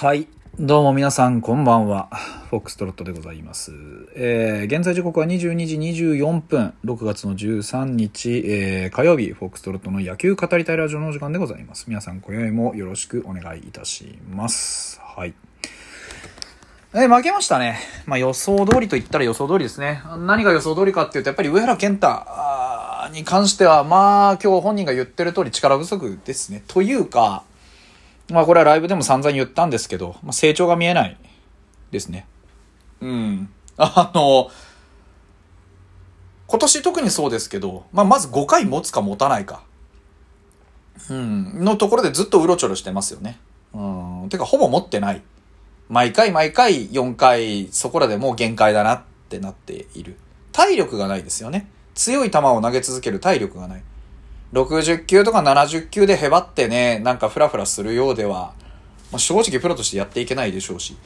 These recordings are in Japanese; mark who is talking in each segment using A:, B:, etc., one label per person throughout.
A: はい。どうも皆さん、こんばんは。フォックストロットでございます。えー、現在時刻は22時24分、6月の13日、えー、火曜日、フォックストロットの野球語りたいラジオの時間でございます。皆さん、今宵もよろしくお願いいたします。はい。えー、負けましたね。まあ予想通りと言ったら予想通りですね。何が予想通りかっていうと、やっぱり上原健太に関しては、まあ今日本人が言ってる通り力不足ですね。というか、まあこれはライブでも散々言ったんですけど、まあ、成長が見えないですね。うん。あの、今年特にそうですけど、まあまず5回持つか持たないか。うん。のところでずっとうろちょろしてますよね。うん。てかほぼ持ってない。毎回毎回4回そこらでもう限界だなってなっている。体力がないですよね。強い球を投げ続ける体力がない。60球とか70球でへばってね、なんかフラフラするようでは、まあ、正直プロとしてやっていけないでしょうし、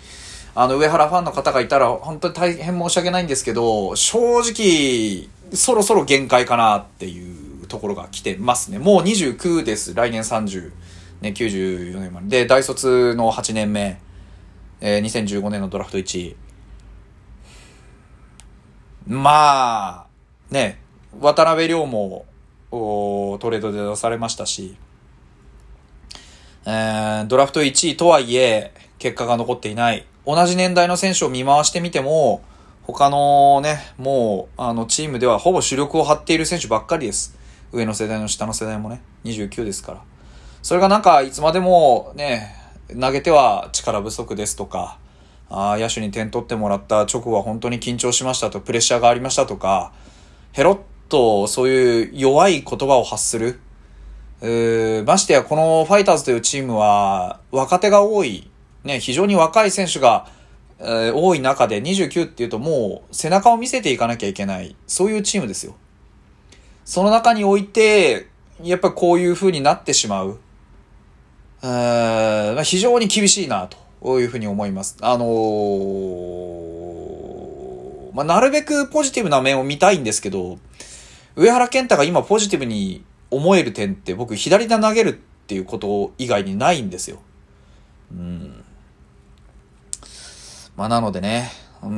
A: あの、上原ファンの方がいたら本当に大変申し訳ないんですけど、正直、そろそろ限界かなっていうところが来てますね。もう29です。来年30。ね、94年まで。で、大卒の8年目。えー、2015年のドラフト1位。まあ、ね、渡辺亮も、トレードで出されましたし、えー、ドラフト1位とはいえ、結果が残っていない。同じ年代の選手を見回してみても、他のね、もう、あの、チームではほぼ主力を張っている選手ばっかりです。上の世代の下の世代もね、29ですから。それがなんか、いつまでもね、投げては力不足ですとか、あ野手に点取ってもらった直後は本当に緊張しましたと、プレッシャーがありましたとか、ヘロッとそういう弱い言葉を発する。ましてやこのファイターズというチームは若手が多い、ね、非常に若い選手が、えー、多い中で29っていうともう背中を見せていかなきゃいけない、そういうチームですよ。その中において、やっぱこういう風になってしまう。えー、非常に厳しいなというふうに思います。あのー、まあ、なるべくポジティブな面を見たいんですけど、上原健太が今ポジティブに思える点って僕左で投げるっていうこと以外にないんですよ。うん。まあ、なのでね、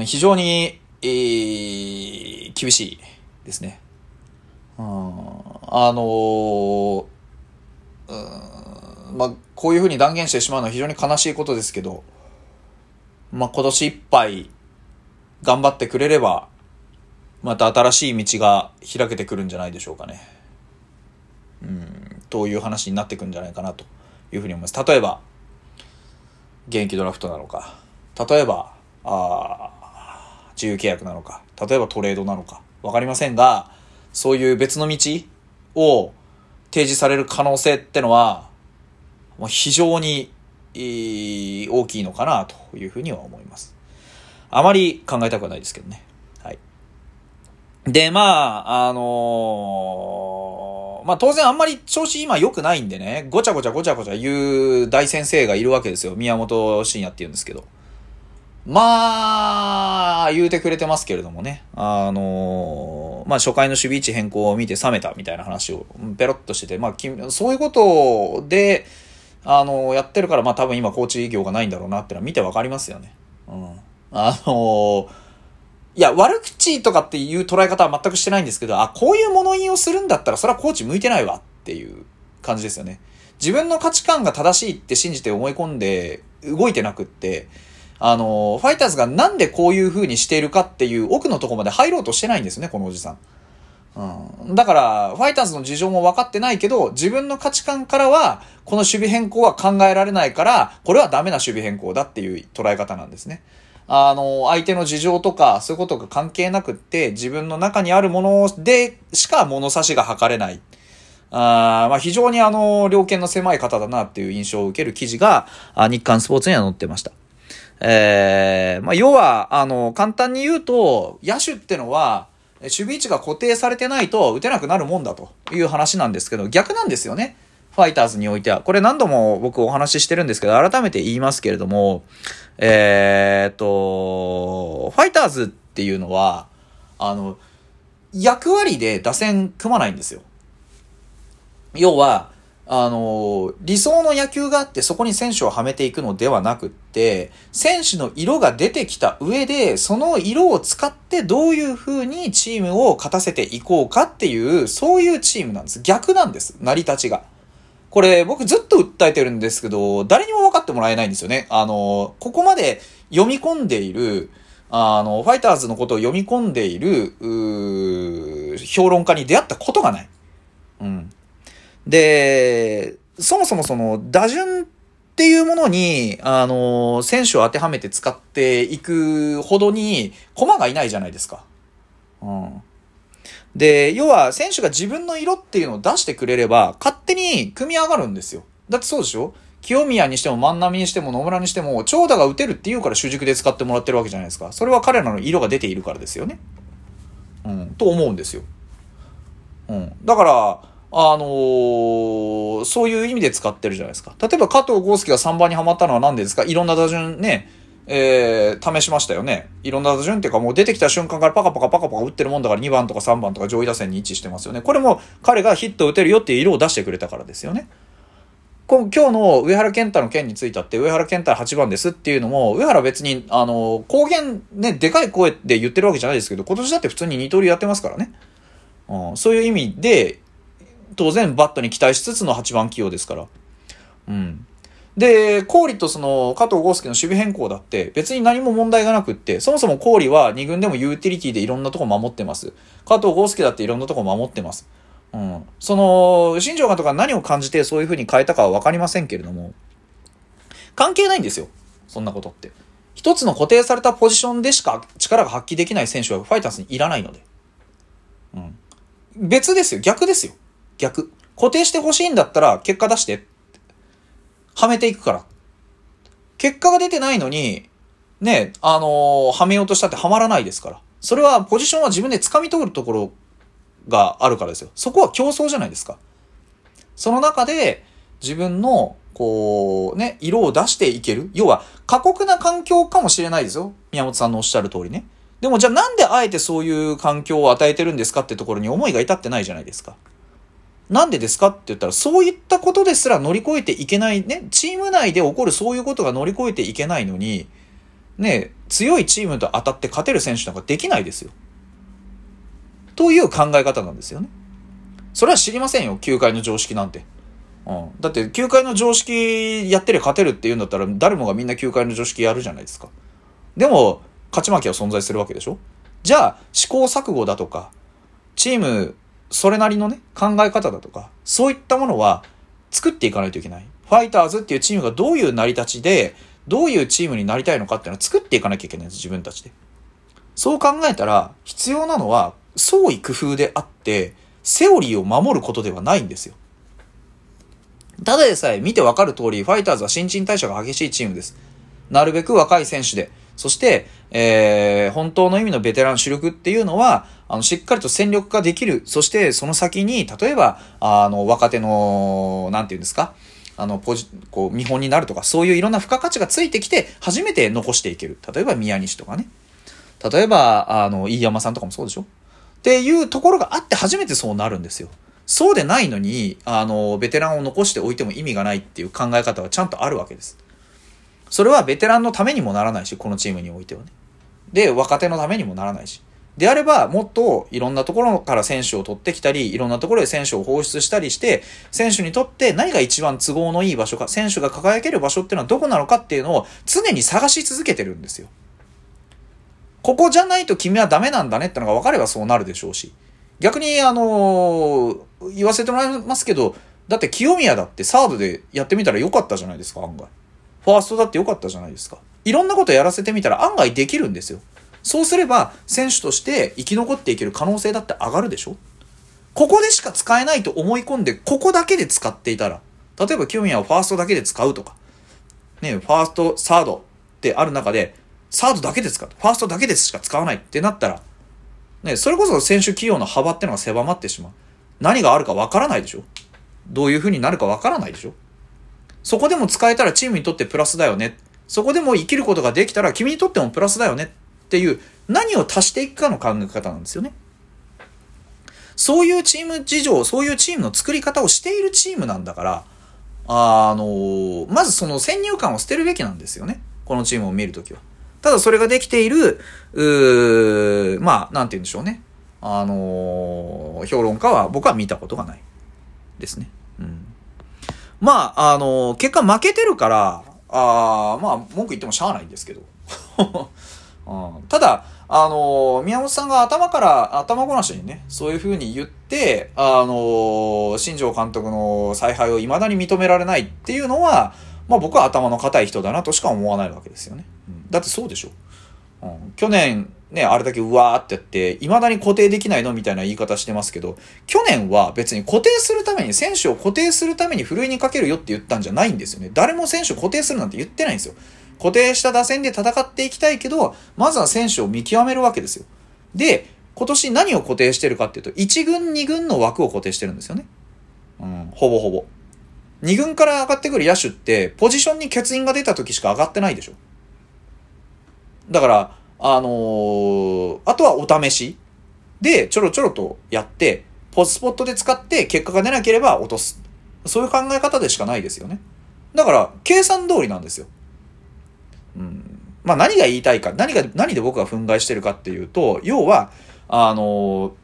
A: 非常に、えー、厳しいですね。うん、あのー、うん、まあ、こういうふうに断言してしまうのは非常に悲しいことですけど、まあ、今年いっぱい頑張ってくれれば、また新しい道が開けてくるんじゃないでしょうかね。うん、という話になってくるんじゃないかなというふうに思います。例えば、現役ドラフトなのか、例えば、あ自由契約なのか、例えばトレードなのか、わかりませんが、そういう別の道を提示される可能性ってのは、もう非常に、大きいのかなというふうには思います。あまり考えたくはないですけどね。で、まあ、あのー、まあ当然あんまり調子今良くないんでね、ごちゃごちゃごちゃごちゃ言う大先生がいるわけですよ。宮本慎也って言うんですけど。まあ、言うてくれてますけれどもね。あのー、まあ初回の守備位置変更を見て冷めたみたいな話をペロッとしてて、まあそういうことで、あのー、やってるからまあ多分今コーチ業がないんだろうなってのは見てわかりますよね。うん。あのー、いや、悪口とかっていう捉え方は全くしてないんですけど、あ、こういう物言いをするんだったらそれはコーチ向いてないわっていう感じですよね。自分の価値観が正しいって信じて思い込んで動いてなくって、あの、ファイターズがなんでこういう風にしているかっていう奥のとこまで入ろうとしてないんですね、このおじさん。うん。だから、ファイターズの事情も分かってないけど、自分の価値観からは、この守備変更は考えられないから、これはダメな守備変更だっていう捉え方なんですね。あの、相手の事情とか、そういうことが関係なくって、自分の中にあるものでしか物差しが測れない。あまあ、非常にあの、両見の狭い方だなっていう印象を受ける記事が、日刊スポーツには載ってました。えー、まあ、要は、あの、簡単に言うと、野手ってのは、守備位置が固定されてないと打てなくなるもんだという話なんですけど、逆なんですよね。ファイターズにおいては。これ何度も僕お話ししてるんですけど、改めて言いますけれども、え、っと、ファイターズっていうのは、あの、役割で打線組まないんですよ。要は、あの、理想の野球があってそこに選手をはめていくのではなくって、選手の色が出てきた上で、その色を使ってどういう風にチームを勝たせていこうかっていう、そういうチームなんです。逆なんです。成り立ちが。これ僕ずっと訴えてるんですけど、誰にも分かってもらえないんですよね。あの、ここまで読み込んでいる、あの、ファイターズのことを読み込んでいる、評論家に出会ったことがない。うん。で、そもそもその、打順っていうものに、あの、選手を当てはめて使っていくほどに、駒がいないじゃないですか。うん。で、要は、選手が自分の色っていうのを出してくれれば、勝手に組み上がるんですよ。だってそうでしょ？清宮にしても万波にしても野村にしても、長打が打てるっていうから主軸で使ってもらってるわけじゃないですか。それは彼らの色が出ているからですよね。うん、と思うんですよ。うん。だから、あのー、そういう意味で使ってるじゃないですか。例えば加藤豪介が3番にはまったのは何でですか？いろんな打順ね、えー、試しましたよね。いろんな打順っていうかもう出てきた瞬間からパカパカパカパカ打ってるもんだから2番とか3番とか上位打線に位置してますよね。これも彼がヒット打てるよっていう色を出してくれたからですよね。今日の上原健太の件についたって上原健太8番ですっていうのも、上原別に、あの、公言ね、でかい声で言ってるわけじゃないですけど、今年だって普通に二刀流やってますからね。うん、そういう意味で、当然バットに期待しつつの8番起用ですから。うん。で、氷とその加藤豪介の守備変更だって別に何も問題がなくって、そもそも氷は2軍でもユーティリティでいろんなとこ守ってます。加藤豪介だっていろんなとこ守ってます。うん。その、新庄監督が何を感じてそういう風に変えたかはわかりませんけれども、関係ないんですよ。そんなことって。一つの固定されたポジションでしか力が発揮できない選手はファイターズにいらないので。うん。別ですよ。逆ですよ。逆。固定してほしいんだったら結果出して。はめていくから。結果が出てないのに、ね、あのー、はめようとしたってはまらないですから。それはポジションは自分で掴み取るところがあるからですよ。そこは競争じゃないですか。その中で自分のこうね、色を出していける。要は過酷な環境かもしれないですよ。宮本さんのおっしゃる通りね。でもじゃあなんであえてそういう環境を与えてるんですかってところに思いが至ってないじゃないですか。なんでですかって言ったら、そういったことですら乗り越えていけないね。チーム内で起こるそういうことが乗り越えていけないのに、ね、強いチームと当たって勝てる選手なんかできないですよ。という考え方なんですよね。それは知りませんよ、球界の常識なんて。うん。だって、球界の常識やってりゃ勝てるって言うんだったら、誰もがみんな球界の常識やるじゃないですか。でも、勝ち負けは存在するわけでしょじゃあ、試行錯誤だとか、チーム、それなりのね、考え方だとか、そういったものは作っていかないといけない。ファイターズっていうチームがどういう成り立ちで、どういうチームになりたいのかっていうのは作っていかなきゃいけないんです、自分たちで。そう考えたら、必要なのは、創意工夫であって、セオリーを守ることではないんですよ。ただでさえ見てわかる通り、ファイターズは新陳代謝が激しいチームです。なるべく若い選手で、そして、えー、本当の意味のベテラン主力っていうのは、あの、しっかりと戦力化できる。そして、その先に、例えば、あの、若手の、なんていうんですか、あの、ポジ、こう、見本になるとか、そういういろんな付加価値がついてきて、初めて残していける。例えば、宮西とかね。例えば、あの、飯山さんとかもそうでしょ？っていうところがあって初めてそうなるんですよ。そうでないのに、あの、ベテランを残しておいても意味がないっていう考え方はちゃんとあるわけです。それはベテランのためにもならないし、このチームにおいてはね。で、若手のためにもならないし。であれば、もっといろんなところから選手を取ってきたり、いろんなところで選手を放出したりして、選手にとって何が一番都合のいい場所か、選手が輝ける場所っていうのはどこなのかっていうのを常に探し続けてるんですよ。ここじゃないと君はダメなんだねってのが分かればそうなるでしょうし。逆に、あのー、言わせてもらいますけど、だって清宮だってサードでやってみたらよかったじゃないですか、案外。ファーストだってよかったじゃないですか。いろんなことやらせてみたら案外できるんですよ。そうすれば、選手として生き残っていける可能性だって上がるでしょここでしか使えないと思い込んで、ここだけで使っていたら、例えば清宮をファーストだけで使うとか、ね、ファースト、サードってある中で、サードだけで使う。ファーストだけでしか使わないってなったら、ね、それこそ選手起用の幅ってのが狭まってしまう。何があるかわからないでしょどういう風になるかわからないでしょそこでも使えたらチームにとってプラスだよね。そこでも生きることができたら君にとってもプラスだよねっていう何を足していくかの考え方なんですよね。そういうチーム事情、そういうチームの作り方をしているチームなんだから、あの、まずその先入観を捨てるべきなんですよね。このチームを見るときは。ただそれができている、うまあ、なんて言うんでしょうね。あの評論家は僕は見たことがない。ですね。うん。まあ、あの結果負けてるから、あまあ、文句言ってもしゃあないんですけど。うん、ただ、あの宮本さんが頭から、頭ごなしにね、そういう風に言って、あの新庄監督の采配を未だに認められないっていうのは、まあ僕は頭の固い人だなとしか思わないわけですよね。うん、だってそうでしょ。うん、去年、ね、あれだけうわーってやって、未だに固定できないのみたいな言い方してますけど、去年は別に固定するために、選手を固定するためにふるいにかけるよって言ったんじゃないんですよね。誰も選手を固定するなんて言ってないんですよ。固定した打線で戦っていきたいけど、まずは選手を見極めるわけですよ。で、今年何を固定してるかっていうと、1軍2軍の枠を固定してるんですよね。うん、ほぼほぼ。2軍から上がってくる野手って、ポジションに欠員が出た時しか上がってないでしょ。だから、あのー、あとはお試しでちょろちょろとやって、ポスポットで使って結果が出なければ落とす。そういう考え方でしかないですよね。だから、計算通りなんですよ。うん。まあ何が言いたいか、何が、何で僕が憤慨してるかっていうと、要は、あの、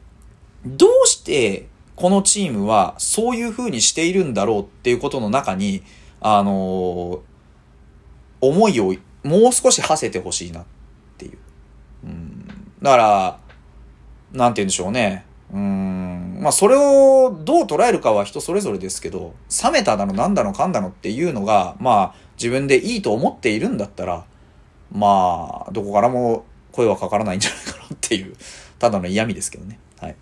A: どうしてこのチームはそういう風にしているんだろうっていうことの中に、あの、思いをもう少し馳せてほしいな。だから、なんて言うんでしょうね。うん。まあそれをどう捉えるかは人それぞれですけど、冷めただのなんだのかんだのっていうのが、まあ自分でいいと思っているんだったら、まあ、どこからも声はかからないんじゃないかなっていう、ただの嫌味ですけどね。はい。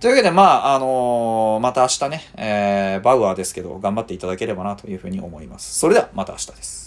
A: というわけで、まあ、あのー、また明日ね、えー、バウアーですけど、頑張っていただければなというふうに思います。それでは、また明日です。